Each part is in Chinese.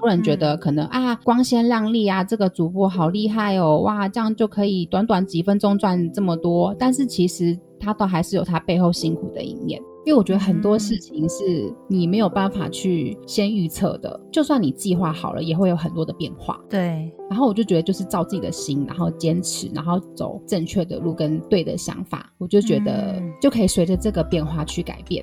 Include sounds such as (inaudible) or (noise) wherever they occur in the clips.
多人觉得可能啊光鲜亮丽啊，这个主播好厉害哦，哇，这样就可以短短几分钟赚这么多。但是其实他都还是有他背后辛苦的一面。因为我觉得很多事情是你没有办法去先预测的，就算你计划好了，也会有很多的变化。对，然后我就觉得就是照自己的心，然后坚持，然后走正确的路跟对的想法，我就觉得就可以随着这个变化去改变。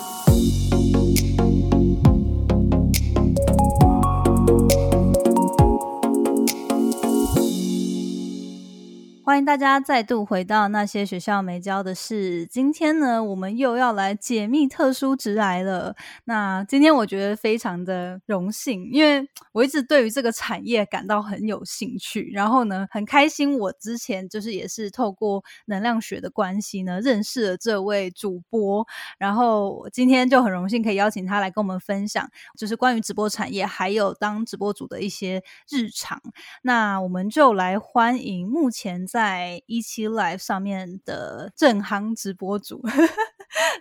欢迎大家再度回到那些学校没教的事。今天呢，我们又要来解密特殊职来了。那今天我觉得非常的荣幸，因为我一直对于这个产业感到很有兴趣。然后呢，很开心，我之前就是也是透过能量学的关系呢，认识了这位主播。然后今天就很荣幸可以邀请他来跟我们分享，就是关于直播产业还有当直播主的一些日常。那我们就来欢迎目前在。一期 Live 上面的正夯直播主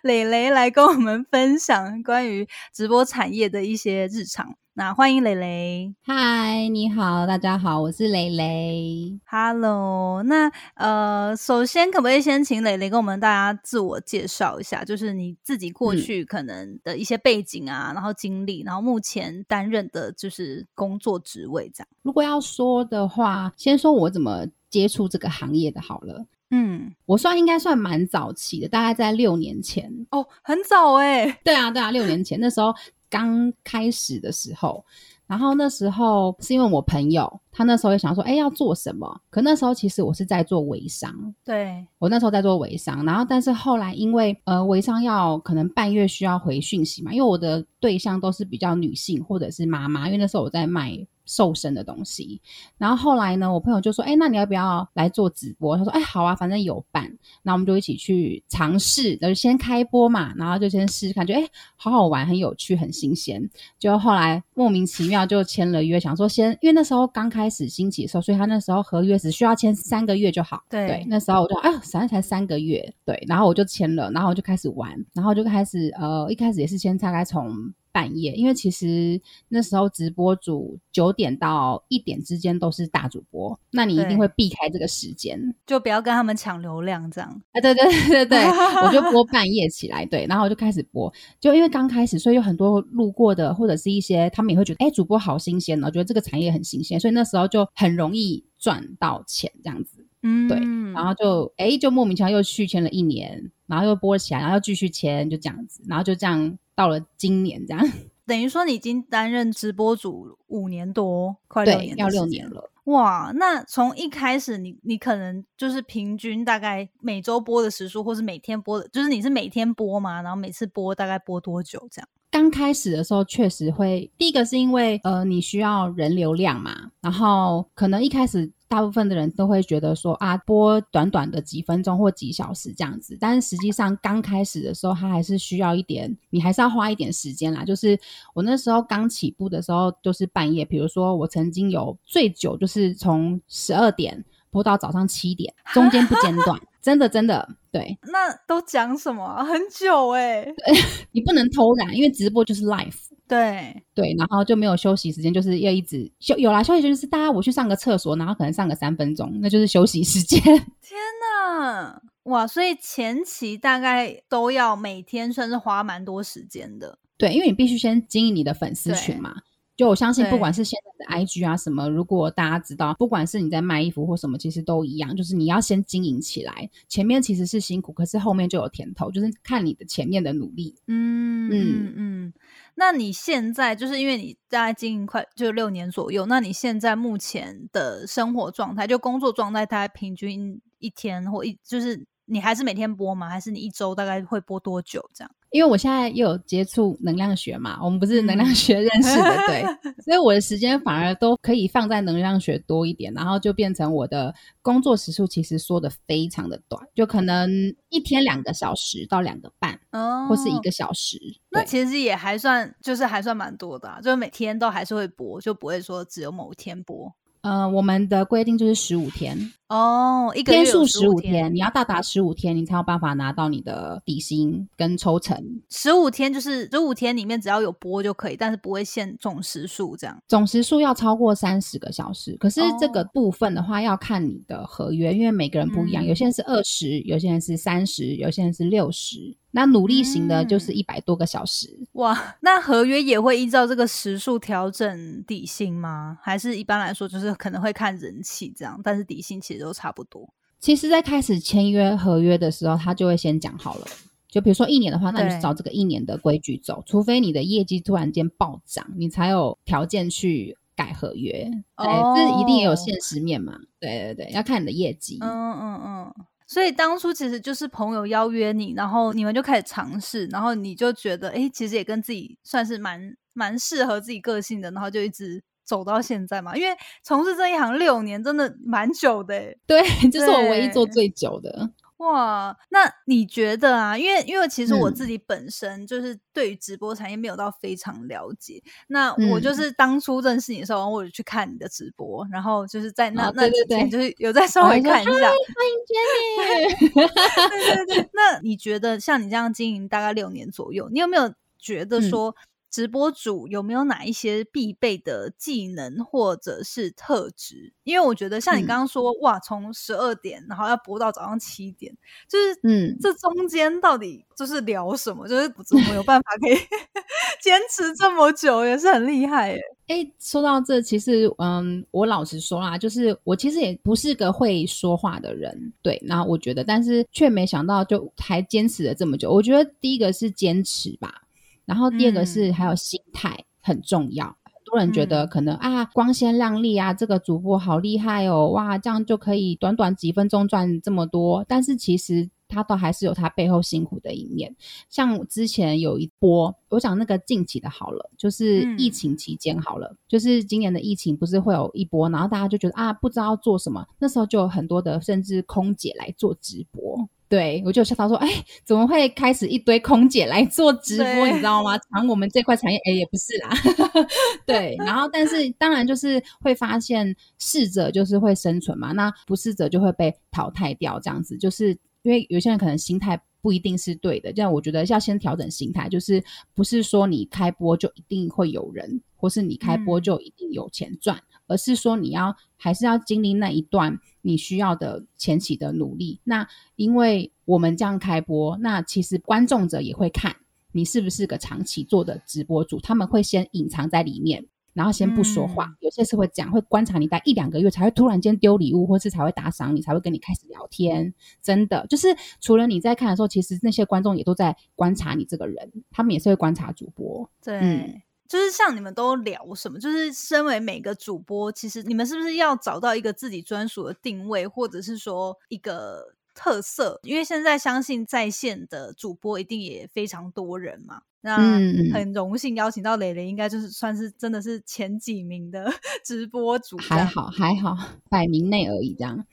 磊磊来跟我们分享关于直播产业的一些日常。那欢迎磊磊，嗨，你好，大家好，我是磊磊，Hello。那呃，首先可不可以先请磊磊跟我们大家自我介绍一下，就是你自己过去可能的一些背景啊，然后经历，然后目前担任的就是工作职位这样。如果要说的话，先说我怎么。接触这个行业的好了，嗯，我算应该算蛮早期的，大概在六年前哦，很早哎，对啊，对啊，六年前那时候刚开始的时候，然后那时候是因为我朋友，他那时候也想说，哎，要做什么？可那时候其实我是在做微商，对我那时候在做微商，然后但是后来因为呃微商要可能半月需要回讯息嘛，因为我的对象都是比较女性或者是妈妈，因为那时候我在卖。瘦身的东西，然后后来呢，我朋友就说：“哎，那你要不要来做直播？”他说：“哎，好啊，反正有伴，那我们就一起去尝试，就先开播嘛，然后就先试试看，觉得哎，好好玩，很有趣，很新鲜。就后来莫名其妙就签了约，想说先，因为那时候刚开始兴起的时候，所以他那时候合约只需要签三个月就好。对，那时候我就哎，反正才三个月，对，然后我就签了，然后我就开始玩，然后就开始呃，一开始也是先大概从。半夜，因为其实那时候直播主九点到一点之间都是大主播，那你一定会避开这个时间，就不要跟他们抢流量这样。啊，对对对对对，我就播 (laughs) 半夜起来，对，然后我就开始播，就因为刚开始，所以有很多路过的或者是一些他们也会觉得，哎，主播好新鲜哦，觉得这个产业很新鲜，所以那时候就很容易赚到钱这样子，嗯，对，然后就哎，就莫名其妙又续签了一年，然后又播起来，然后又继续签，就这样子，然后就这样。到了今年这样，(laughs) 等于说你已经担任直播主五年多，快六年，要六年了。哇，那从一开始，你你可能就是平均大概每周播的时数，或是每天播的，就是你是每天播嘛？然后每次播大概播多久？这样？刚开始的时候确实会，第一个是因为呃你需要人流量嘛，然后可能一开始。大部分的人都会觉得说啊，播短短的几分钟或几小时这样子，但是实际上刚开始的时候，它还是需要一点，你还是要花一点时间啦。就是我那时候刚起步的时候，就是半夜，比如说我曾经有最久就是从十二点播到早上七点，中间不间断，真的真的对。那都讲什么？很久哎，(laughs) 你不能偷懒，因为直播就是 life。对对，然后就没有休息时间，就是要一直休。有啦，休息就是大家我去上个厕所，然后可能上个三分钟，那就是休息时间。(laughs) 天哪，哇！所以前期大概都要每天算是花蛮多时间的。对，因为你必须先经营你的粉丝群嘛。就我相信，不管是现在的 IG 啊什么，如果大家知道，不管是你在卖衣服或什么，其实都一样，就是你要先经营起来。前面其实是辛苦，可是后面就有甜头，就是看你的前面的努力。嗯嗯嗯。那你现在就是因为你大概经营快就六年左右，那你现在目前的生活状态，就工作状态，大概平均一天或一就是你还是每天播吗？还是你一周大概会播多久这样？因为我现在又有接触能量学嘛，我们不是能量学认识的，对，(laughs) 所以我的时间反而都可以放在能量学多一点，然后就变成我的工作时数其实缩的非常的短，就可能一天两个小时到两个半，哦或是一个小时。那其实也还算，就是还算蛮多的、啊，就是每天都还是会播，就不会说只有某一天播。呃，我们的规定就是十五天，哦，一个月天数十十五天，你要到达十五天，你才有办法拿到你的底薪跟抽成。十五天就是十五天里面只要有播就可以，但是不会限总时数这样。总时数要超过三十个小时，可是这个哦部分的话要看你的合约，因为每个人不一样，嗯有些人是二十，有些人是三十，有些人是六十。那努力型的就是嗯一百多个小时，哇，那合约也会依照这个时数调整底薪吗？还是一般来说就是可能会看人气这样，但是底薪其实都差不多。其实，在开始签约合约的时候，他就会先讲好了。就比如说一年的话，那就照这个一年的规矩走，除非你的业绩突然间暴涨，你才有条件去改合约。对，这一定也有哦现实面嘛。对对对，要看你的业绩。嗯嗯嗯。所以当初其实就是朋友邀约你，然后你们就开始尝试，然后你就觉得，哎、其实也跟自己算是蛮蛮适合自己个性的，然后就一直走到现在嘛。因为从事这一行六年，真的蛮久的诶对，这是我唯一做最久的。哇，那你觉得啊？因为因为其实我嗯自己本身就是对于直播产业没有到非常了解，那我嗯就是当初认识你的时候，我有去看你的直播，然后就是在那、哦那几天就是有在稍微看一下。欢迎 Jenny。对对对，那你觉得像你这样经营大概六年左右，你有没有觉得嗯说直播主有没有哪一些必备的技能或者是特质？因为我觉得像你嗯刚刚说，哇，从十二点然后要播到早上七点，就是嗯这中间到底就是聊什么？就是怎么有办法可以 (laughs) 坚持这么久，也是很厉害耶。哎，说到这，其实嗯，我老实说啦，就是我其实也不是个会说话的人，对。然后我觉得，但是却没想到就还坚持了这么久。我觉得第一个是坚持吧，然后第二个是嗯还有心态很重要。很多人觉得嗯可能啊光鲜亮丽啊，这个主播好厉害哦，哇，这样就可以短短几分钟赚这么多。但是其实他都还是有他背后辛苦的一面。像之前有一波，我讲那个近期的好了，就是嗯疫情期间好了，就是今年的疫情不是会有一波，然后大家就觉得啊，不知道做什么，那时候就有很多的甚至空姐来做直播。对，我就吓到说，哎，怎么会开始一堆空姐来做直播？你知道吗？抢我们这块产业，哎，也不是啦。(laughs) 对，然后但是当然就是会发现适者就是会生存嘛，那不适者就会被淘汰掉，这样子就是因为有些人可能心态不一定是对的，这样我觉得要先调整心态，就是不是说你开播就一定会有人，或是你开播嗯就一定有钱赚，而是说你要还是要经历那一段你需要的前期的努力。那因为我们这样开播，那其实观众者也会看你是不是个长期做的直播主，他们会先隐藏在里面。然后先不说话，嗯有些是会讲，会观察你待一两个月，才会突然间丢礼物，或是才会打赏你，才会跟你开始聊天。真的，就是除了你在看的时候，其实那些观众也都在观察你这个人，他们也是会观察主播。对。嗯就是像你们都聊什么？就是身为每个主播，其实你们是不是要找到一个自己专属的定位，或者是说一个特色？因为现在相信在线的主播一定也非常多人嘛。那嗯很荣幸邀请到蕾蕾，应该就是算是真的是前几名的 (laughs) 直播主，还。好还好，百名内而已这样。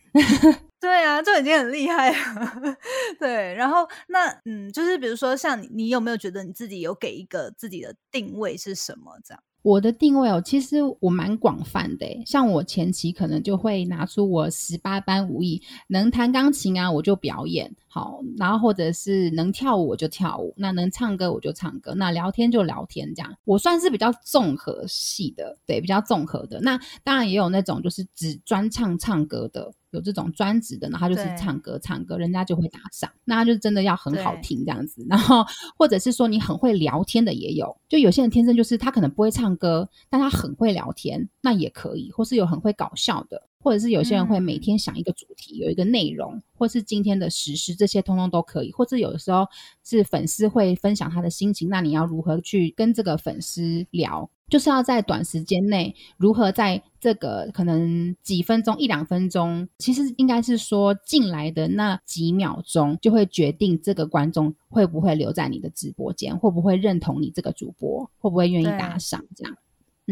对啊，就已经很厉害了。(laughs) 对，然后那嗯，就是比如说像你，你有没有觉得你自己有给一个自己的定位是什么？这样？我的定位哦，其实我蛮广泛的，像我前期可能就会拿出我十八般武艺，能弹钢琴啊我就表演，好，然后或者是能跳舞我就跳舞，那能唱歌我就唱歌，那聊天就聊天，这样我算是比较综合系的，对，比较综合的。那当然也有那种就是只专唱唱歌的，有这种专职的，然后他就是唱歌唱歌，人家就会打赏，那他就真的要很好听这样子。然后或者是说你很会聊天的也有，就有些人天生就是他可能不会唱歌，但他很会聊天，那也可以，或是有很会搞笑的。或者是有些人会每嗯天想一个主题，有一个内容，或是今天的实施，这些通通都可以。或者有的时候是粉丝会分享他的心情，那你要如何去跟这个粉丝聊？就是要在短时间内如何在这个可能几分钟一两分钟，其实应该是说进来的那几秒钟，就会决定这个观众会不会留在你的直播间，会不会认同你这个主播，会不会愿意打赏这样。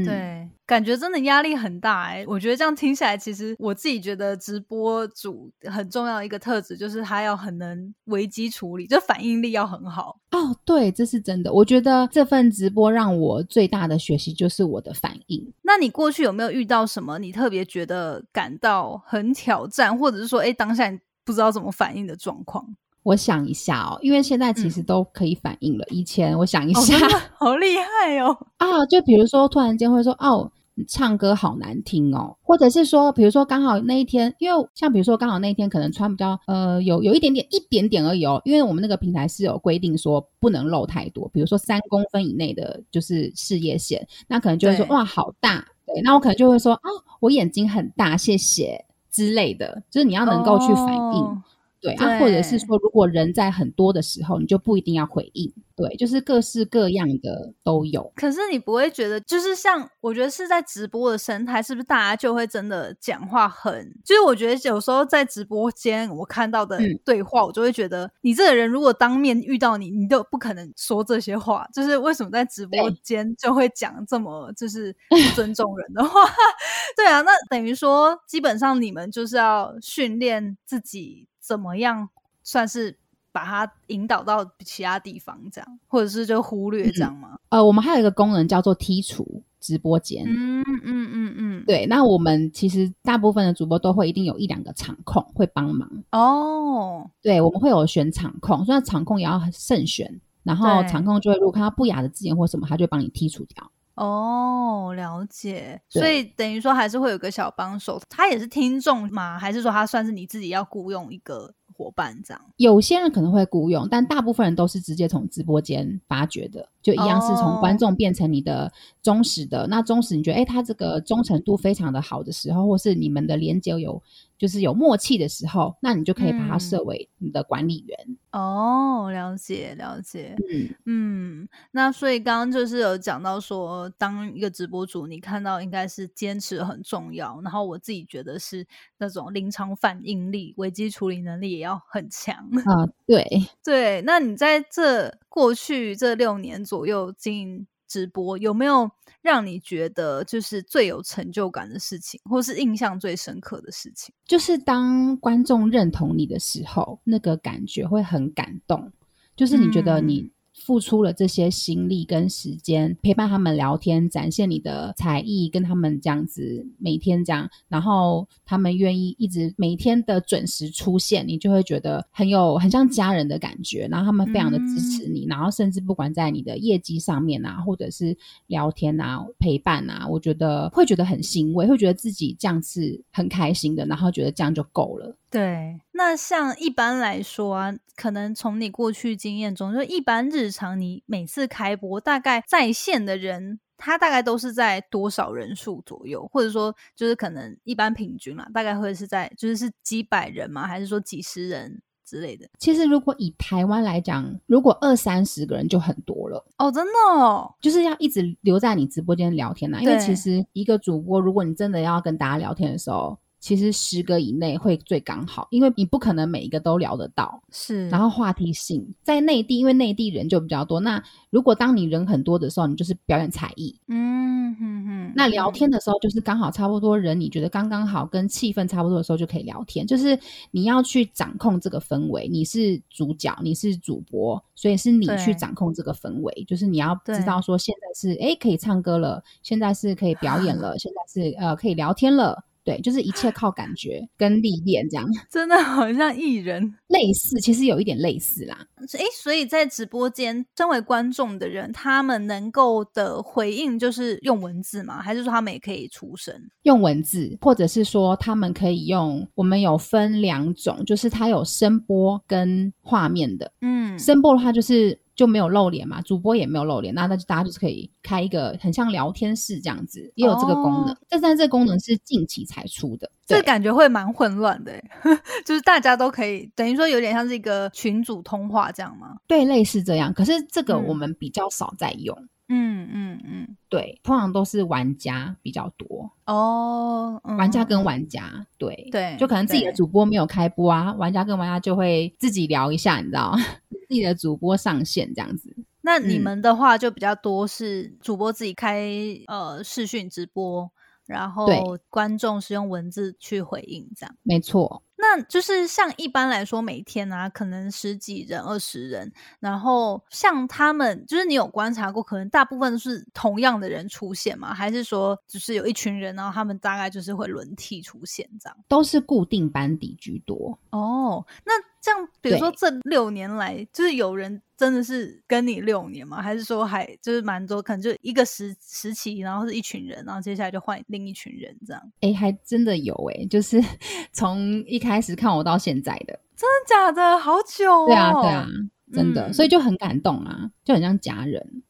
对，感觉真的压力很大哎。我觉得这样听起来，其实我自己觉得直播主很重要的一个特质，就是他要很能危机处理，就反应力要很好。哦，对，这是真的。我觉得这份直播让我最大的学习就是我的反应。那你过去有没有遇到什么你特别觉得感到很挑战，或者是说，哎，当下不知道怎么反应的状况？我想一下哦，因为现在其实都可以反应了。以前我想一下，(laughs) 好厉害哦啊！就比如说，突然间会说哦，唱歌好难听哦，或者是说，比如说刚好那一天，因为像比如说刚好那一天可能穿比较呃有有一点点一点点而已哦，因为我们那个平台是有规定说不能露太多，比如说三公分以内的就是事业线，那可能就会说哇好大，对，那我可能就会说啊我眼睛很大，谢谢之类的，就是你要能够去反应。对啊，或者是说，如果人在很多的时候，你就不一定要回应。对，就是各式各样的都有。可是你不会觉得，就是像我觉得是在直播的生态，是不是大家就会真的讲话很？就是我觉得有时候在直播间我看到的对话，我就会觉得，你这个人如果当面遇到你，你都不可能说这些话。就是为什么在直播间就会讲这么就是不尊重人的话？(laughs) 对啊，那等于说基本上你们就是要训练自己。怎么样算是把它引导到其他地方，这样，或者是就忽略这样吗？呃，我们还有一个功能叫做剔除直播间。嗯嗯嗯嗯，对。那我们其实大部分的主播都会一定有一两个场控会帮忙哦。对，我们会有选场控，所以场控也要慎选。然后场控就会如果看到不雅的字眼或什么，他就会帮你剔除掉。哦，了解。所以等于说还是会有个小帮手，他也是听众吗？还是说他算是你自己要雇佣一个伙伴这样？有些人可能会雇佣，但大部分人都是直接从直播间发掘的，就一样是从观众变成你的忠实的。那忠实，你觉得哎，他这个忠诚度非常的好的时候，或是你们的连接有。就是有默契的时候，那你就可以把它设为你的管理员哦。了解了解，嗯嗯。那所以刚刚就是有讲到说，当一个直播主，你看到应该是坚持很重要。然后我自己觉得是那种临场反应力、危机处理能力也要很强啊。对 (laughs) 对，那你在这过去这六年左右经营。直播有没有让你觉得就是最有成就感的事情，或是印象最深刻的事情？就是当观众认同你的时候，那个感觉会很感动。就是你觉得你。付出了这些心力跟时间陪伴他们聊天，展现你的才艺，跟他们这样子每天这样，然后他们愿意一直每天的准时出现，你就会觉得很有很像家人的感觉。然后他们非常的支持你，然后甚至不管在你的业绩上面啊，或者是聊天啊、陪伴啊，我觉得会觉得很欣慰，会觉得自己这样是很开心的，然后觉得这样就够了。对，那像一般来说啊，可能从你过去经验中，就一般日常你每次开播，大概在线的人，他大概都是在多少人数左右，或者说就是可能一般平均嘛，大概会是在就是是几百人吗？还是说几十人之类的？其实如果以台湾来讲，如果二三十个人就很多了哦，真的哦，就是要一直留在你直播间聊天呐，因为其实一个主播，如果你真的要跟大家聊天的时候。其实十个以内会最刚好，因为你不可能每一个都聊得到。是，然后话题性在内地，因为内地人就比较多。那如果当你人很多的时候，你就是表演才艺。嗯哼哼。那聊天的时候，就是刚好差不多人，你觉得刚刚好，跟气氛差不多的时候就可以聊天。就是你要去掌控这个氛围，你是主角，你是主播，所以是你去掌控这个氛围。就是你要知道说，现在是哎可以唱歌了，现在是可以表演了，(laughs) 现在是呃可以聊天了。对，就是一切靠感觉跟历练，这样 (laughs) 真的好像艺人类似，其实有一点类似啦。哎，所以在直播间，身为观众的人，他们能够的回应就是用文字吗？还是说他们也可以出声？用文字，或者是说他们可以用？我们有分两种，就是它有声波跟画面的。嗯，声波的话就是。就没有露脸嘛，主播也没有露脸，那那就大家就是可以开一个很像聊天室这样子，也有这个功能。但是这个功能是近期才出的，这感觉会蛮混乱的，(laughs) 就是大家都可以，等于说有点像是一个群组通话这样吗？对，类似这样。可是这个我们比较少在用。嗯嗯嗯嗯，对，通常都是玩家比较多，哦，嗯。玩家跟玩家，对对就可能自己的主播没有开播啊，玩家跟玩家就会自己聊一下，你知道，(laughs) 自己的主播上线这样子。那你嗯。们的话就比较多是主播自己开呃视讯直播，然后观众是用文字去回应这样。没错，那就是像一般来说，每天啊，可能十几人、二十人，然后像他们，就是你有观察过，可能大部分是同样的人出现吗？还是说，只是有一群人，然后他们大概就是会轮替出现这样？都是固定班底居多。哦，那这样，比如说这六年来，就是有人真的是跟你六年吗？还是说还就是蛮多，可能就一个时时期，然后是一群人，然后接下来就换另一群人这样？哎，还真的有哎，就是 (laughs) 从一开始看我到现在的，真的假的？好久哦！对啊，对啊，真的，嗯所以就很感动啊，就很像家人。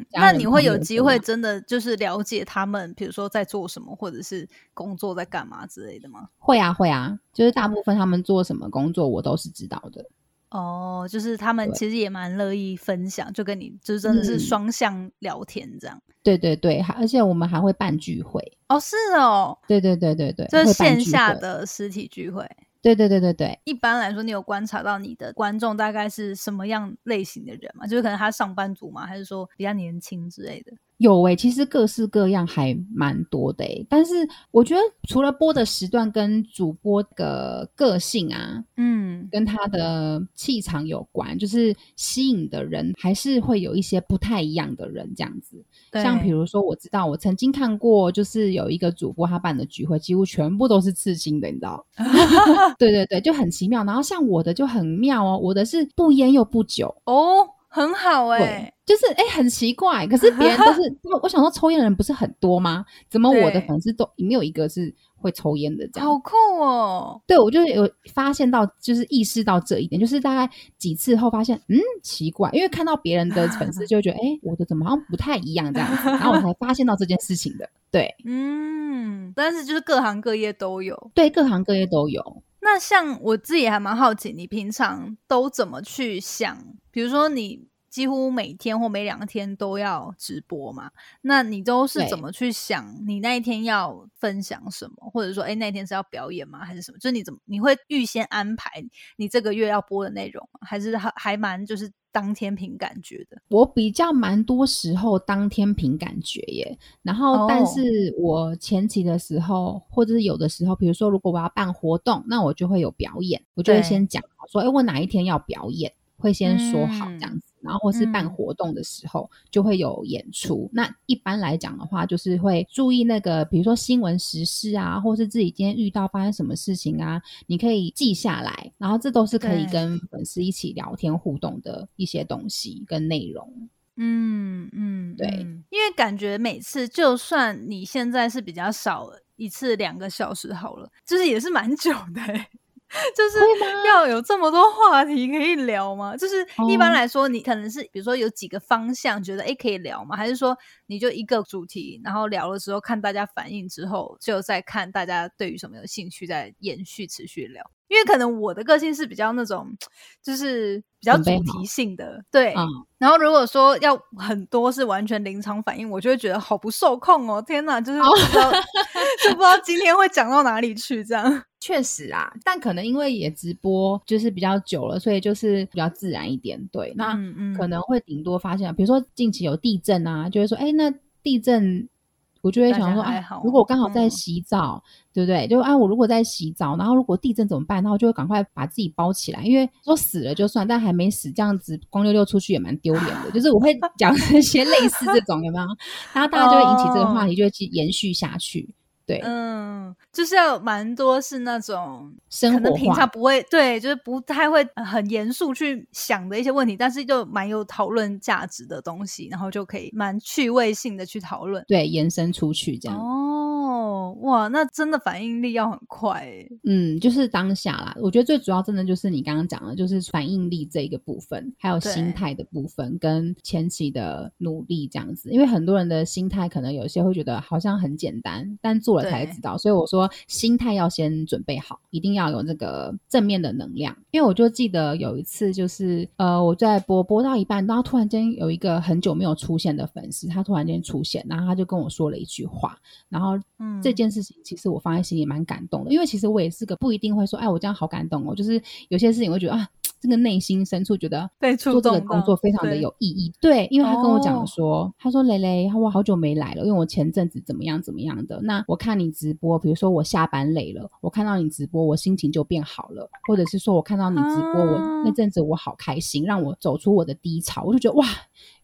嗯，那你会有机会真的就是了解他们，比如说在做什么，或者是工作在干嘛之类的吗？会啊，会啊，就是大部分他们做什么工作，我都是知道的。哦，就是他们其实也蛮乐意分享，就跟你就是真的是嗯双向聊天这样。对对对，而且我们还会办聚会。哦，是哦，对对对对对，就是线下。的实体聚会。对对对对对，一般来说，你有观察到你的观众大概是什么样类型的人吗？就是可能他上班族吗？还是说比较年轻之类的？有诶、其实各式各样还蛮多的诶、但是我觉得除了播的时段跟主播的个性啊，嗯，跟他的气场有关，就是吸引的人还是会有一些不太一样的人这样子。像比如如说，我知道我曾经看过，就是有一个主播他办的聚会，几乎全部都是刺青的，你知道？(laughs) 对对对，就很奇妙。然后像我的就很妙哦，我的是不烟又不酒，哦，很好哎、对，就是哎、很奇怪。可是别人都是，(laughs) 我我想说抽烟的人不是很多吗？怎么我的粉丝都没有一个是会抽烟的这样？好酷哦。对，我就有发现到，就是意识到这一点，就是大概几次后发现，嗯，奇怪，因为看到别人的粉丝 (laughs) 就觉得，哎，我的怎么好像不太一样这样子，然后我才发现到这件事情的。对，嗯，但是就是各行各业都有。对，各行各业都有。那像我自己还蛮好奇，你平常都怎么去想？比如说你几乎每天或每两天都要直播嘛，那你都是怎么去想你那一天要分享什么，或者说，哎，那一天是要表演吗，还是什么？就是你怎么你会预先安排你这个月要播的内容吗？还是还还蛮就是当天凭感觉的？我比较蛮多时候当天凭感觉耶，然后但哦是我前期的时候，或者是有的时候，比如说如果我要办活动，那我就会有表演，我就会先讲好说，哎，我哪一天要表演，会先说好嗯这样子。然后或是办嗯活动的时候，就会有演出。那一般来讲的话，就是会注意那个，比如说新闻时事啊，或是自己今天遇到发生什么事情啊，你可以记下来。然后这都是可以跟粉丝一起聊天互动的一些东西跟内容。嗯嗯，对嗯因为感觉每次就算你现在是比较少一次两个小时好了，就是也是蛮久的欸、(laughs) 就是要有这么多话题可以聊吗？就是一般哦来说，你可能是比如说有几个方向觉得诶可以聊吗？还是说你就一个主题，然后聊了之后看大家反应之后，就再看大家对于什么有兴趣，再延续持续聊。因为可能我的个性是比较那种，就是比较主题性的，对，嗯，然后如果说要很多是完全临场反应，我就会觉得好不受控哦！天哪，就是不知道、就不知道今天会讲到哪里去，这样。确实啊，但可能因为也直播就是比较久了，所以就是比较自然一点。对，那可能会顶多发现，比如说近期有地震啊，就会说，哎，那地震。我就会想说，啊家还好，如果我刚好在嗯洗澡，对不对？就啊，我如果在洗澡，然后如果地震怎么办？然后就会赶快把自己包起来，因为说死了就算，但还没死，这样子光溜溜出去也蛮丢脸的。就是我会 (laughs) 讲一些类似这种，有没有？然后大家就会引起这个话题，(laughs) 就会去延续下去。对，嗯，就是要蛮多是那种生活可能平常，不会对，就是不太会呃很严肃去想的一些问题，但是就蛮有讨论价值的东西，然后就可以蛮趣味性的去讨论。对，延伸出去这样。哦，哇，那真的反应力要很快诶。嗯，就是当下啦。我觉得最主要真的就是你刚刚讲的，就是反应力这一个部分，还有心态的部分，跟前期的努力这样子。因为很多人的心态可能有些会觉得好像很简单，但做做了才知道。所以我说，心态要先准备好，一定要有这个正面的能量。因为我就记得有一次，就是呃，我在播播到一半，然后突然间有一个很久没有出现的粉丝，他突然间出现，然后他就跟我说了一句话，然后嗯这件事情其实我放在心里蛮感动的，因为其实我也是个不一定会说，哎，我这样好感动哦，就是有些事情我会觉得啊，这个内心深处觉得被做这个工作非常的有意义。对，因为他跟我讲哦说，他说蕾蕾，我好久没来了，因为我前阵子怎么样怎么样的。那我看你直播，比如说我下班累了，我看到你直播，我心情就变好了，或者是说我看到你直播，啊我那阵子我好开心，让我走出我的低潮，我就觉得哇，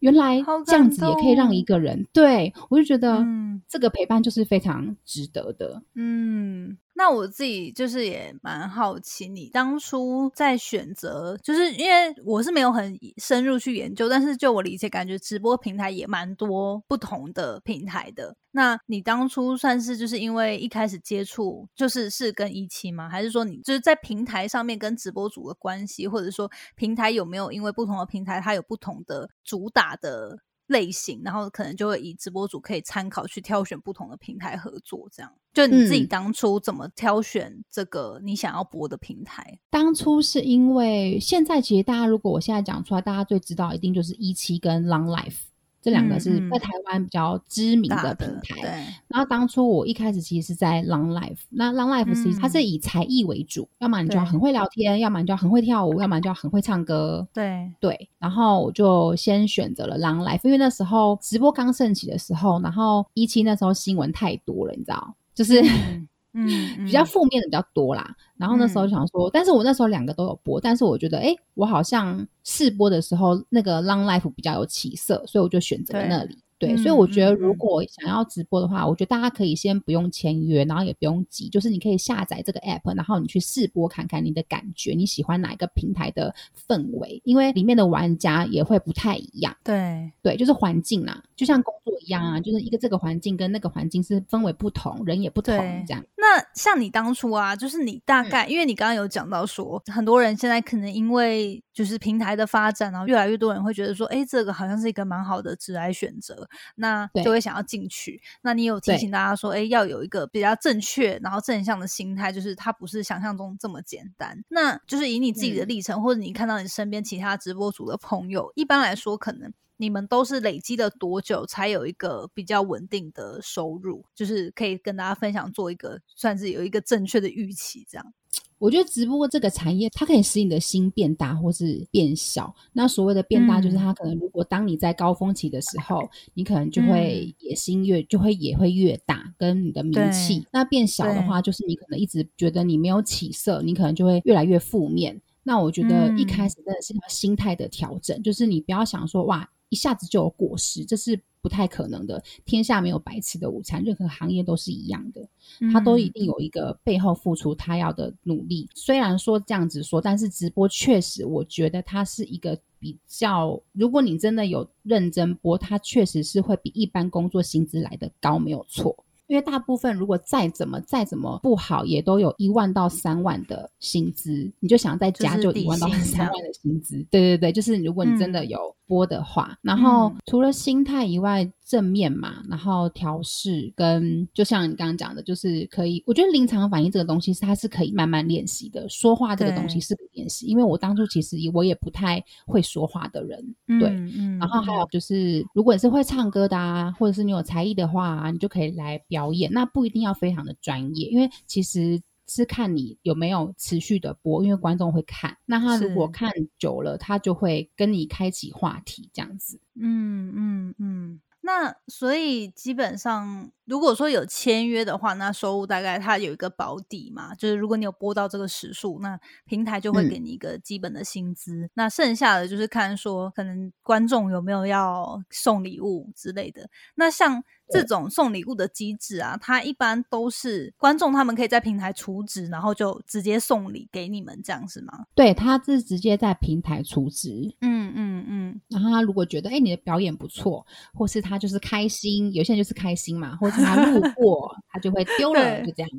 原来这样子也可以让一个人，对我就觉得。嗯。这个陪伴就是非常值得的，嗯，那我自己就是也蛮好奇，你当初在选择，就是因为我是没有很深入去研究，但是就我理解，感觉直播平台也蛮多不同的平台的。那你当初算是就是因为一开始接触就是是跟一期吗？还是说你就是在平台上面跟直播主的关系，或者说平台有没有因为不同的平台它有不同的主打的？类型，然后可能就会以直播主可以参考去挑选不同的平台合作，这样。就你自己嗯当初怎么挑选这个你想要播的平台？当初是因为现在其实大家如果我现在讲出来，大家最知道一定就是一期跟 Long Life 这两个是在台湾比较知名的平台。对，然后当初我一开始其实是在 Long Life，那 Long Life 其实它嗯是以才艺为主，要么你就要很会聊天，要么你就要很会跳舞，要么你就要很会唱歌。对，对，然后我就先选择了 Long Life，因为那时候直播刚盛起的时候，然后一期那时候新闻太多了，你知道，就是。嗯嗯，比较嗯负面的比较多啦。然后那时候就想说，但是我那时候两个都有播，但是我觉得，哎，我好像试播的时候那个 Long Life 比较有起色，所以我就选择了那里。对，嗯所以我觉得如果想要直播的话，我觉得大家可以先不用签约，然后也不用急，就是你可以下载这个 app，然后你去试播看看你的感觉，你喜欢哪一个平台的氛围，因为里面的玩家也会不太一样。对，对，就是环境啦，就像工作一样啊，就是一个这个环境跟那个环境是氛围不同，人也不同这样。那像你当初啊，就是你大嗯概，因为你刚刚有讲到说，很多人现在可能因为就是平台的发展，然后越来越多人会觉得说，哎，这个好像是一个蛮好的职来选择，那就会想要进去。那你有提醒大家说，哎，要有一个比较正确然后正向的心态，就是它不是想象中这么简单。那就是以你自己的嗯历程，或者你看到你身边其他直播主的朋友，一般来说可能。你们都是累积了多久才有一个比较稳定的收入？就是可以跟大家分享，做一个算是有一个正确的预期，这样。我觉得直播这个产业，它可以使你的心变大或是变小。那所谓的变大，就是嗯它可能如果当你在高峰期的时候，你可能就会嗯野心越就会也会越大，跟你的名气。那变小的话，就是你可能一直觉得你没有起色，你可能就会越来越负面。那我觉得一开嗯始真的是要心态的调整，就是你不要想说哇一下子就有果实，这是不太可能的。天下没有白吃的午餐，任何行业都是一样的。他都一嗯定有一个背后付出他要的努力。虽然说这样子说，但是直播确实，我觉得它是一个比较，如果你真的有认真播，它确实是会比一般工作薪资来的高，没有错。因为大部分如果再怎么再怎么不好，也都有一万到三万的薪资，你就想在家就一万到三万的薪资，对对对，就是如果你真的嗯有播的话，然后嗯。除了心态以外，正面嘛，然后调试跟就像你刚刚讲的，就是可以，我觉得临场反应这个东西是它是可以慢慢练习的，说话这个东西是可以练习，因为我当初其实我也不太会说话的人，对，嗯嗯。然后还有就是，如果你是会唱歌的啊，或者是你有才艺的话、啊，你就可以来表演。那不一定要非常的专业，因为其实是看你有没有持续的播，因为观众会看。那他如果看久了，他就会跟你开启话题，这样子。嗯嗯嗯。那所以基本上，如果说有签约的话，那收入大概它有一个保底嘛，就是如果你有播到这个时数，那平台就会嗯给你一个基本的薪资。那剩下的就是看说，可能观众有没有要送礼物之类的。那像这对种送礼物的机制啊，它一般都是观众他们可以在平台储值，然后就直接送礼给你们，这样是吗？对，他是直接在平台储值。嗯嗯嗯，然后他如果觉得，哎，你的表演不错，或是他就是开心，有些人就是开心嘛，或是他路过，他就会丢了，就这样。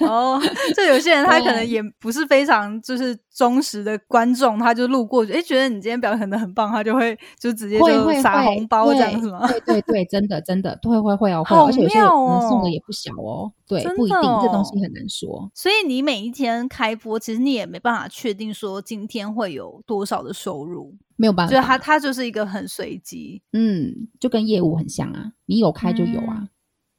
(laughs) 哦，就有些人他可能也不是非常就是忠实的观众，他就路过，哎，觉得你今天表演的很棒，他就会就直接就撒红包这样子吗？对对 (laughs) 对，真的真的会会会哦，会哦，而且有些人送哦的也不小哦。对真，不一定，这东西很难说。所以你每一天开播，其实你也没办法确定说今天会有多少的收入，没有办就是它法，它就是一个很随机。嗯，就跟业务很像啊，你有开就有啊。嗯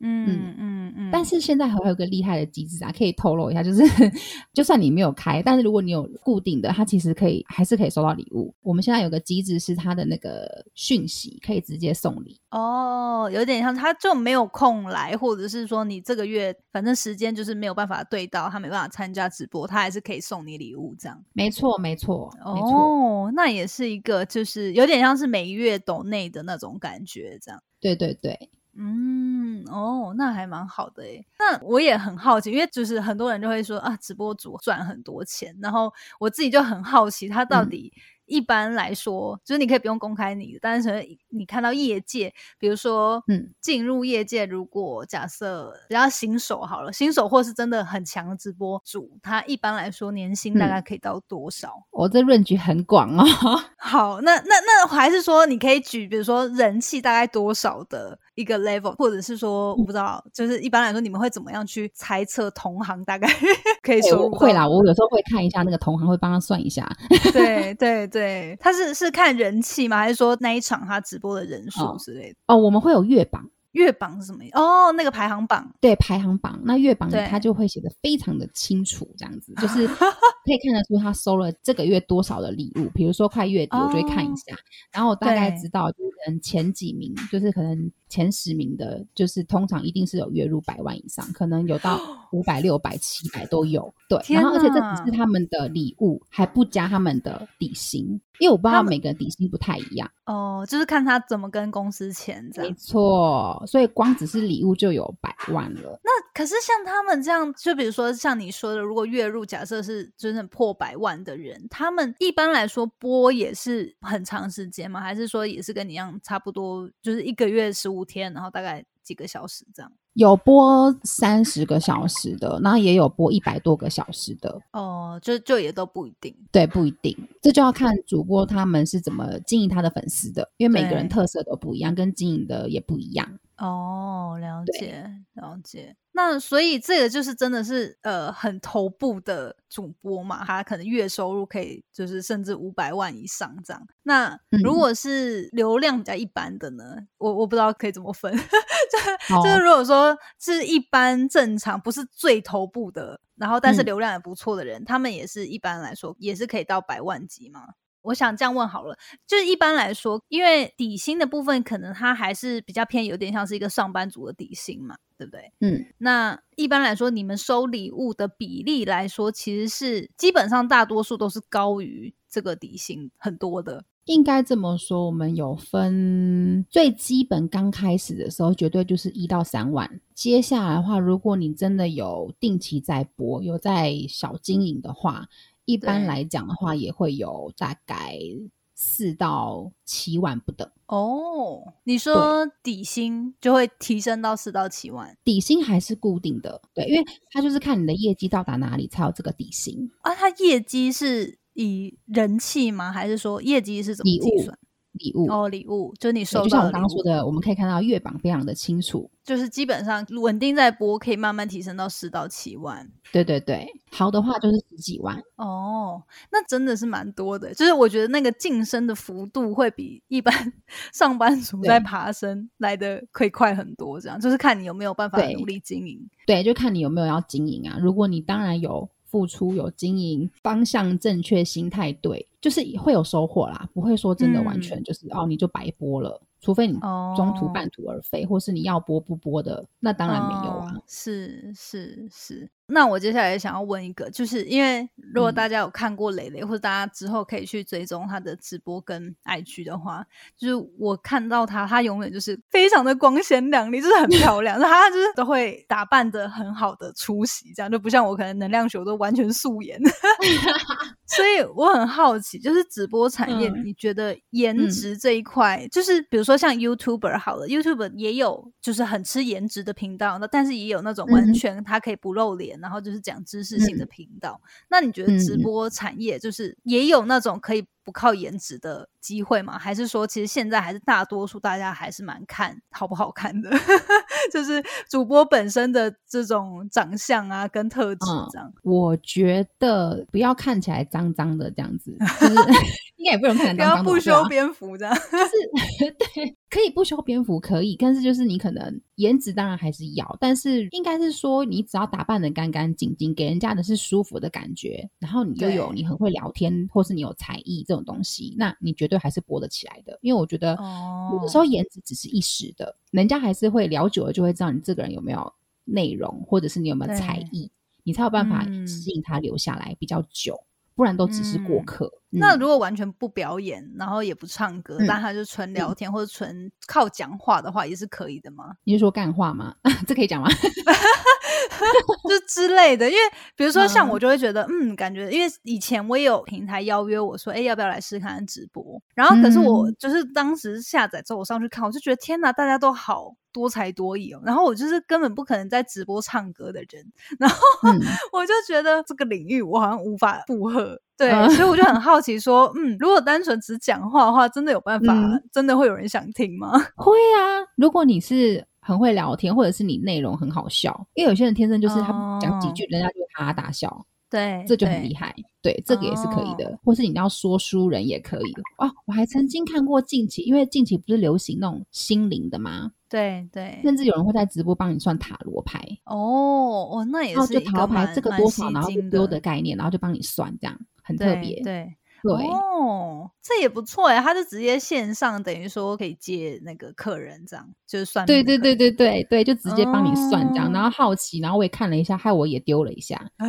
嗯嗯嗯，但是现在还有个厉害的机制啊，可以透露一下，就是 (laughs) 就算你没有开，但是如果你有固定的，它其实可以还是可以收到礼物。我们现在有个机制是它的那个讯息可以直接送礼，哦，有点像他就没有空来，或者是说你这个月反正时间就是没有办法对到，他没办法参加直播，他还是可以送你礼物这样。没错，没错，没错，哦，那也是一个就是有点像是每月抖内的那种感觉这样。对对对，嗯，哦，那还蛮好的诶。那我也很好奇，因为就是很多人就会说啊，直播主赚很多钱，然后我自己就很好奇，他到嗯底一般来说，就是你可以不用公开你的，但是可能你看到业界，比如说，嗯，进入业界，如果假设比较新手好了，新手或是真的很强的直播主，他一般来说年薪大嗯概可以到多少？我这论据很广哦。(laughs) 好，那那那还是说你可以举，比如说人气大概多少的一个 level，或者是说我不知道，就是一般来说你们会怎么样去猜测同行大概 (laughs) 可以对收入？会啦，，我有时候会看一下那个同行，会帮他算一下。对对对，他是是看人气吗？还是说那一场他直播的人数哦之类的？哦，我们会有月榜，月榜是什么意思？哦，那个排行榜。对排行榜，那月榜对它就会写的非常的清楚，这样子就是可以看得出他收了这个月多少的礼物。比如说快月底，我就会看一哦下，然后我大概知道就是前几名，就是可能前十名的，就是通常一定是有月入百万以上，可能有到 (gasps) 五百、六百、七百都有。对，然后而且这只是他们的礼物，还不加他们的底薪，因为我不知道每个人底薪不太一样。哦，就是看他怎么跟公司签这没。错，所以光只是礼物就有百万了。那可是像他们这样，就比如说像你说的，如果月入假设是真正破百万的人，他们一般来说播也是很长时间吗？还是说也是跟你一样差不多，就是一个月十五天，然后大概几个小时这样？有播三十个小时的，然后也有播一百多个小时的，哦，就就也都不一定。对，不一定，这就要看主播他们是怎么经营他的粉丝的，因为每个人特色都不一样，跟经营的也不一样。哦，了解了解。那所以这个就是真的是呃很头部的主播嘛，他可能月收入可以就是甚至五百万以上这样。那如嗯果是流量比较一般的呢，我我不知道可以怎么分。(laughs) 就哦就是如果说是一般正常，不是最头部的，然后但是嗯流量也不错的人，他们也是一般来说也是可以到百万级吗？我想这样问好了，就是一般来说，因为底薪的部分可能它还是比较偏，有点像是一个上班族的底薪嘛，对不对？嗯，那一般来说，你们收礼物的比例来说，其实是基本上大多数都是高于这个底薪很多的。应该这么说，我们有分最基本刚开始的时候，绝对就是一到三万。接下来的话，如果你真的有定期在播，有在小经营的话，一般来讲的话，也会有大概四到七万不等。哦，你说底薪就会提升到四到七万底薪还是固定的，对，因为它就是看你的业绩到达哪里才有这个底薪。啊？它业绩是以人气吗？还是说业绩是怎么计算？礼物哦，礼物就是你对收就像我到的礼物刚刚说的，我们可以看到月榜非常的清楚。就是基本上稳定在播，可以慢慢提升到十到七万。对对对，好的话就是十几万。哦，那真的是蛮多的。就是我觉得那个晋升的幅度会比一般 (laughs) 上班族在爬升来的可以快很多。这样就是看你有没有办法对努力经营。对，就看你有没有要经营啊。如果你当然有付出、有经营，方向正确、心态对，就是会有收获啦，不会说真的完全就是、哦你就白播了。除非你中途哦半途而废，或是你要播不播的，那当然没有啊。哦是是是。那我接下来想要问一个，就是因为如果嗯。大家有看过蕾蕾，或者大家之后可以去追踪她的直播跟 IG 的话，就是我看到她，她永远就是非常的光鲜亮丽，就是很 (laughs) 漂亮，她就是都会打扮的很好的出席，这样就不像我可能能量球都完全素颜。(laughs) 所以我很好奇，就是直播产业，嗯。你觉得颜嗯。值这一块，就是比如说像 YouTuber 好了，YouTuber 也有就是很吃颜值的频道，那但是也有那种完嗯。全他可以不露脸，然后就是讲知识性的嗯频道。那你觉得直嗯播产业就是也有那种可以不靠颜值的机会吗？还是说其实现在还是大多数大家还是蛮看好不好看的，(laughs) 就是主播本身的这种长相啊跟特质嗯这样？我觉得不要看起来脏脏的这样子，就是 (laughs) 应该也不能看脏脏的吧，对不修啊边幅这样。就是 (laughs) 对，可以不修边幅可以，但是就是你可能颜值当然还是要，但是应该是说你只要打扮的干干净净，给人家的是舒服的感觉，然后你又有你很会聊天，或是你有才艺这种东西，那你绝对还是播得起来的。因为我觉得有的时候颜值只是一时的，人家还是会聊久了就会知道你这个人有没有内容，或者是你有没有才艺，你才有办法嗯吸引他留下来比较久，不然都只是过嗯客。嗯那如果完全不表演，然后也不唱歌，嗯但他就纯聊天或者纯靠讲话的话，也是可以的吗？你是说干话吗？(laughs) 这可以讲吗？(laughs) 就之类的，因为比如说像嗯我就会觉得，嗯，感觉因为以前我也有平台邀约我说，哎，要不要来试试看直播？然后可是我嗯就是当时下载之后我上去看，我就觉得天哪，大家都好多才多艺哦。然后我就是根本不可能在直播唱歌的人，然后嗯我就觉得这个领域我好像无法负荷。对，嗯所以我就很 (laughs) 好奇说，嗯，如果单纯只讲话的话，真的有办法，嗯真的会有人想听吗？(laughs) 会啊，如果你是很会聊天，或者是你内容很好笑，因为有些人天生就是他讲几句，人家就哈哈大笑，对，这就很对厉害。对，这个也是可以的，哦或是你要说书人也可以。哦，我还曾经看过近期，因为近期不是流行那种心灵的吗？对对，甚至有人会在直播帮你算塔罗牌，哦哦，那也是塔罗牌这个多少，然后丢的概念，然后就帮你算，这样很特对别。对对哦，这也不错哎，他就直接线上，等于说可以接那个客人，这样就是算对对对对对对，就直接帮你算这样，哦然后好奇，然后我也看了一下，害我也丢了一下，(laughs)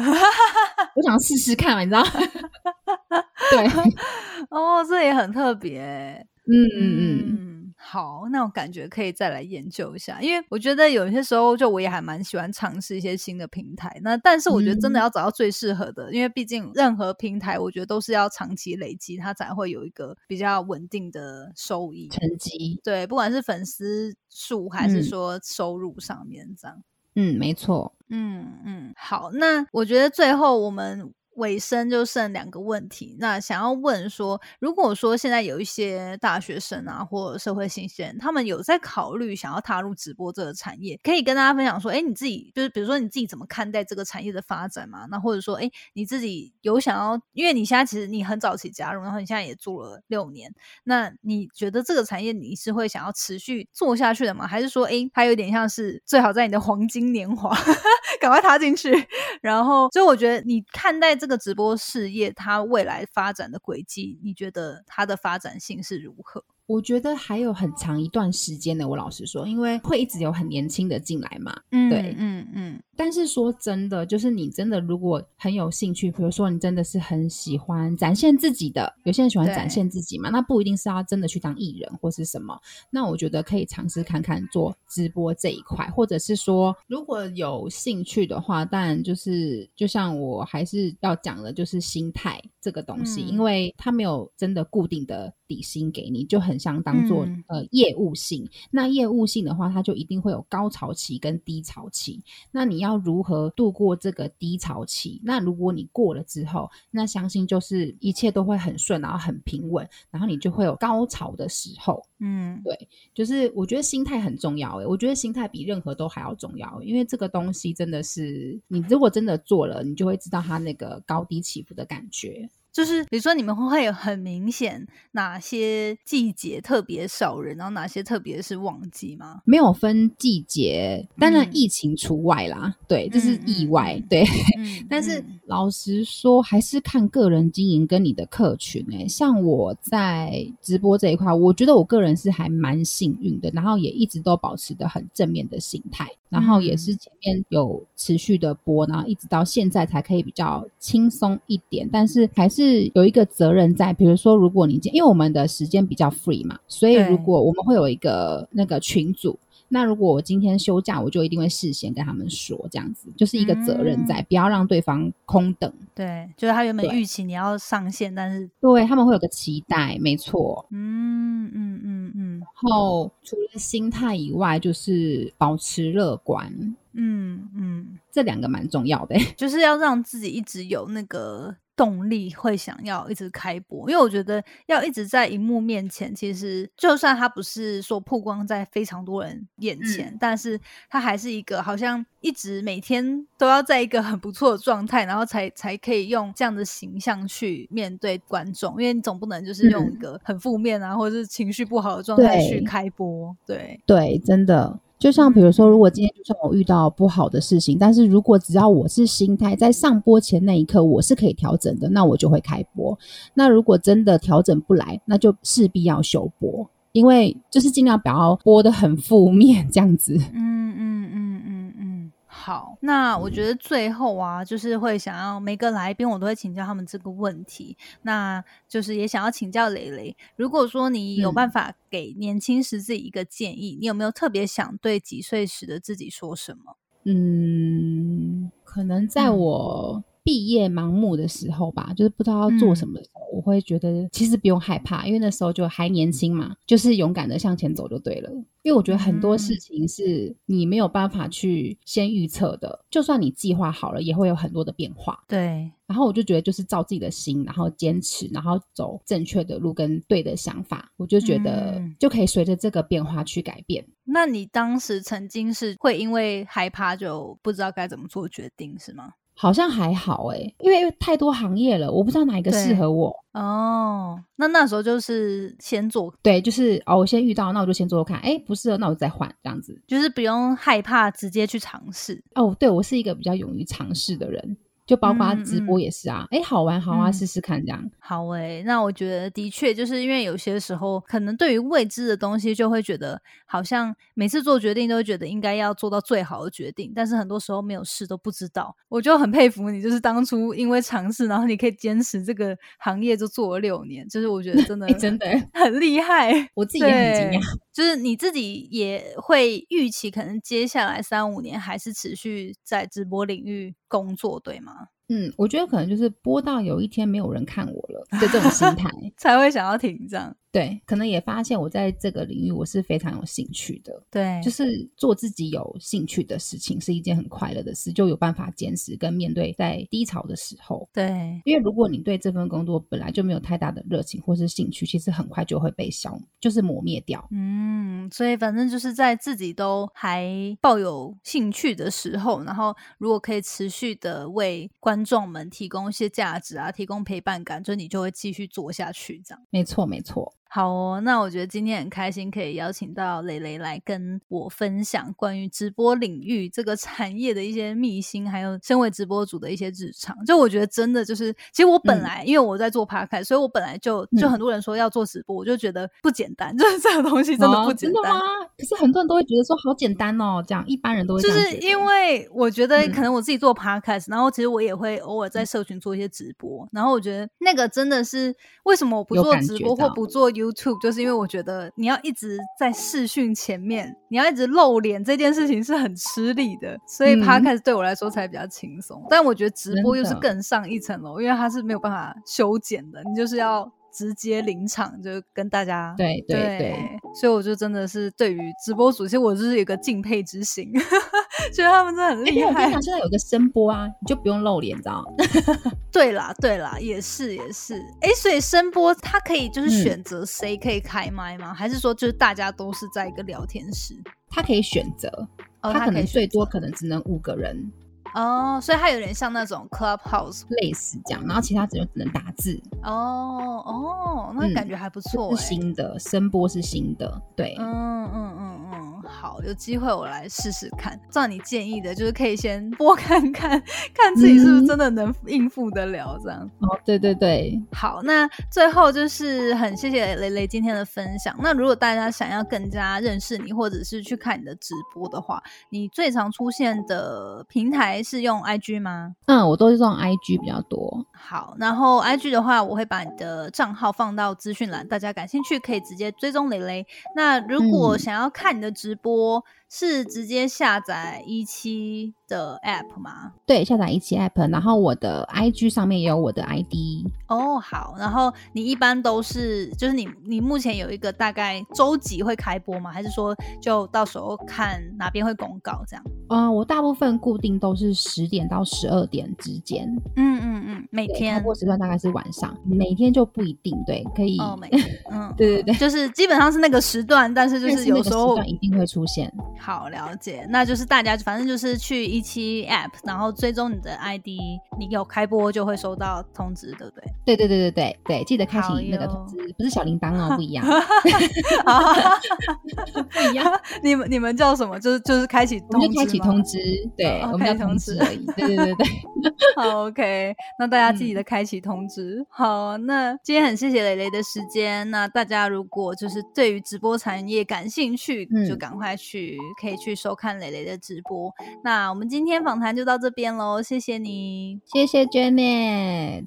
我想试试看嘛，你知道？(laughs) 对，(laughs) 哦，这也很特别欸。嗯嗯嗯，嗯，好，那我感觉可以再来研究一下，因为我觉得有些时候就我也还蛮喜欢尝试一些新的平台。那但是我觉得真的嗯要找到最适合的，因为毕竟任何平台，我觉得都是要长期累积，它才会有一个比较稳定的收益。成绩，对，不管是粉丝数还是嗯说收入上面这样。嗯，没错，嗯嗯，好，那我觉得最后我们尾声就剩两个问题。那想要问说，如果说现在有一些大学生啊，或社会新鲜，他们有在考虑想要踏入直播这个产业，可以跟大家分享说，哎，你自己就是比如说你自己怎么看待这个产业的发展嘛？那或者说，哎，你自己有想要，因为你现在其实你很早期加入，然后你现在也做了六年，那你觉得这个产业你是会想要持续做下去的吗？还是说，哎，它有点像是最好在你的黄金年华 (laughs) 赶快踏进去？(laughs) 然后，所以我觉得你看待这个直播事业，它未来发展的轨迹，你觉得它的发展性是如何？我觉得还有很长一段时间呢。我老实说，因为会一直有很年轻的进来嘛。嗯对嗯嗯，但是说真的，就是你真的如果很有兴趣，比如说你真的是很喜欢展现自己的，有些人喜欢展现自己嘛，那不一定是要真的去当艺人或是什么。那我觉得可以尝试看看做直播这一块，或者是说如果有兴趣的话，但就是就像我还是要讲的，就是心态这个东西，嗯因为它没有真的固定的底薪给你，就很像当做、嗯呃业务性。那业务性的话，它就一定会有高潮期跟低潮期。那你要如何度过这个低潮期？那如果你过了之后，那相信就是一切都会很顺，然后很平稳，然后你就会有高潮的时候。嗯对就是我觉得心态很重要诶，我觉得心态比任何都还要重要，因为这个东西真的是你如果真的做了，你就会知道它那个高低起伏的感觉。就是比如说你们会有很明显哪些季节特别少人，然后哪些特别是旺季吗？没有分季节，当然嗯疫情除外啦，对，这是嗯意外，对。嗯 (laughs) 但是嗯老实说，还是看个人经营跟你的客群诶、像我在直播这一块，我觉得我个人是还蛮幸运的，然后也一直都保持的很正面的心态，然后也是前面有持续的播，然后一直到现在才可以比较轻松一点，但是还是有一个责任在，比如说如果你今因为我们的时间比较 free 嘛，所以如果我们会有一个那个群组。那如果我今天休假，我就一定会事先跟他们说，这样子就是一个责任在，不要让对方空等。对，就是他原本对预期你要上线，但是对他们会有个期待，没错。嗯嗯嗯嗯然后除了心态以外，就是保持乐观，嗯嗯，这两个蛮重要的。就是要让自己一直有那个动力，会想要一直开播。因为我觉得要一直在荧幕面前，其实就算它不是说曝光在非常多人眼前，但是它还是一个好像一直每天都要在一个很不错的状态，然后才才可以用这样的形象去面对观众。因为你总不能就是用一个很负面啊，或者是情绪不好的状态去开播。对，对，真的。就像比如说，如果今天就算我遇到不好的事情，但是如果只要我是心态在上播前那一刻我是可以调整的，那我就会开播。那如果真的调整不来，那就势必要休播，因为就是尽量不要播的很负面这样子。嗯嗯嗯嗯嗯，好，那我觉得最后啊，就是会想要每个来宾我都会请教他们这个问题，那就是也想要请教蕾蕾，如果说你有嗯。办法给年轻时自己一个建议，你有没有特别想对几岁时的自己说什么？嗯，可能在嗯。我毕业盲目的时候吧，就是不知道要做什么的时候，我会觉得其实不用害怕，因为那时候就还年轻嘛，就是勇敢的向前走就对了。因为我觉得很多事嗯情是你没有办法去先预测的，就算你计划好了，也会有很多的变化。对，然后我就觉得就是照自己的心，然后坚持，然后走正确的路跟对的想法，我就觉得嗯就可以随着这个变化去改变。那你当时曾经是会因为害怕就不知道该怎么做决定是吗？好像还好诶、因为太多行业了，我不知道哪一个适合我。哦，那那时候就是先做，对，就是哦，我先遇到，那我就先做做看，哎，不适合，那我再换这样子。就是不用害怕，直接去尝试。哦，对我是一个比较勇于尝试的人，就包括嗯直播也是啊，哎、好玩好啊，嗯试试看这样。好诶、那我觉得的确就是因为有些时候可能对于未知的东西，就会觉得好像每次做决定都会觉得应该要做到最好的决定，但是很多时候没有试都不知道。我就很佩服你，就是当初因为尝试，然后你可以坚持这个行业就做了六年，就是我觉得真的 (laughs) 哎，真的，很厉害。(laughs) 我自己也很惊讶。就是你自己也会预期，可能接下来三五年还是持续在直播领域工作，对吗？嗯，我觉得可能就是播到有一天没有人看我了的这种心态。(laughs) 才会想要停这样。对，可能也发现我在这个领域我是非常有兴趣的，对，就是做自己有兴趣的事情是一件很快乐的事，就有办法坚持跟面对在低潮的时候。对，因为如果你对这份工作本来就没有太大的热情或是兴趣，其实很快就会被消，就是磨灭掉。嗯，所以反正就是在自己都还抱有兴趣的时候，然后如果可以持续的为观众们提供一些价值啊，提供陪伴感，就你就会继续做下去，这样。没错，没错。好哦，那我觉得今天很开心可以邀请到蕾蕾来跟我分享关于直播领域这个产业的一些秘辛，还有身为直播主的一些日常。就我觉得真的就是，其实我本嗯来、因为我在做 podcast，所以我本来就就嗯很多人说要做直播，我就觉得不简单，(laughs) 就是这个东西真的哦不简单。真的吗？可是很多人都会觉得说好简单哦，这样一般人都会就是因为我觉得嗯可能我自己做 podcast，、然后其实我也会偶尔在社群做一些直播，然后我觉得那个真的是为什么我不做直播或不做 YouTube，就是因为我觉得你要一直在视讯前面，你要一直露脸这件事情是很吃力的，所以嗯 podcast 对我来说才比较轻松。但我觉得直播又是更上一层楼，因为它是没有办法修剪的，你就是要。直接临场就跟大家对对对所以我就真的是对于直播主，其实我就是有一个敬佩之心，(laughs) 觉得他们真的很厉害因为我跟你讲，。现在有个声波啊，你就不用露脸，你知道吗？(laughs) 对啦，对啦，也是也是。哎，所以声波它可以就是嗯选择谁可以开麦吗？还是说就是大家都是在一个聊天室？他可以选择，哦，他可能最多可能只能五个人，哦，所以它有点像那种 Clubhouse 类似这样，然后其他只能只能打字。哦哦，那嗯感觉还不错新的声波是新的，对，嗯嗯嗯嗯，好，有机会我来试试看。照你建议的，就是可以先播看看，(laughs) 看自己是不是真的能应付得了这样。哦，对对对，好，那最后就是很谢谢雷雷今天的分享。那如果大家想要更加认识你，或者是去看你的直播的话，你最常出现的平台是用 IG 吗？嗯，我都是用 IG 比较多。好，然后 IG 的话，我会把你的账号放到资讯栏，大家感兴趣可以直接追踪蕾蕾。那如果想要看你的直播，是直接下载一期的 App 吗？对，下载一期 App，然后我的 IG 上面也有我的 ID。哦，好，然后你一般都是，就是你你目前有一个大概周几会开播吗？还是说就到时候看哪边会公告这样？嗯，我大部分固定都是十点到十二点之间。嗯嗯嗯，每天开播时段大概是晚上，每天就不一定。对，可以。哦，每 (laughs) 嗯，对对对，就是基本上是那个时段，但是就是有时候一定会出现。好了解，那就是大家反正就是去一期 App，然后追踪你的 ID，你有开播就会收到通知，对不对？对对对对对对，记得开启那个通知，不是小铃铛哦，不一样，(laughs) 不一样。(laughs) 你们你们叫什么？就是就是开启，我们就开启通知，对，我们叫通知而已。对对对对，好 OK，那大家记得开启通知。好，那今天很谢谢蕾蕾的时间。那大家如果就是对于直播产业感兴趣，就赶快去。可以去收看蕾蕾的直播。那我们今天访谈就到这边喽，谢谢你，谢谢 Janet，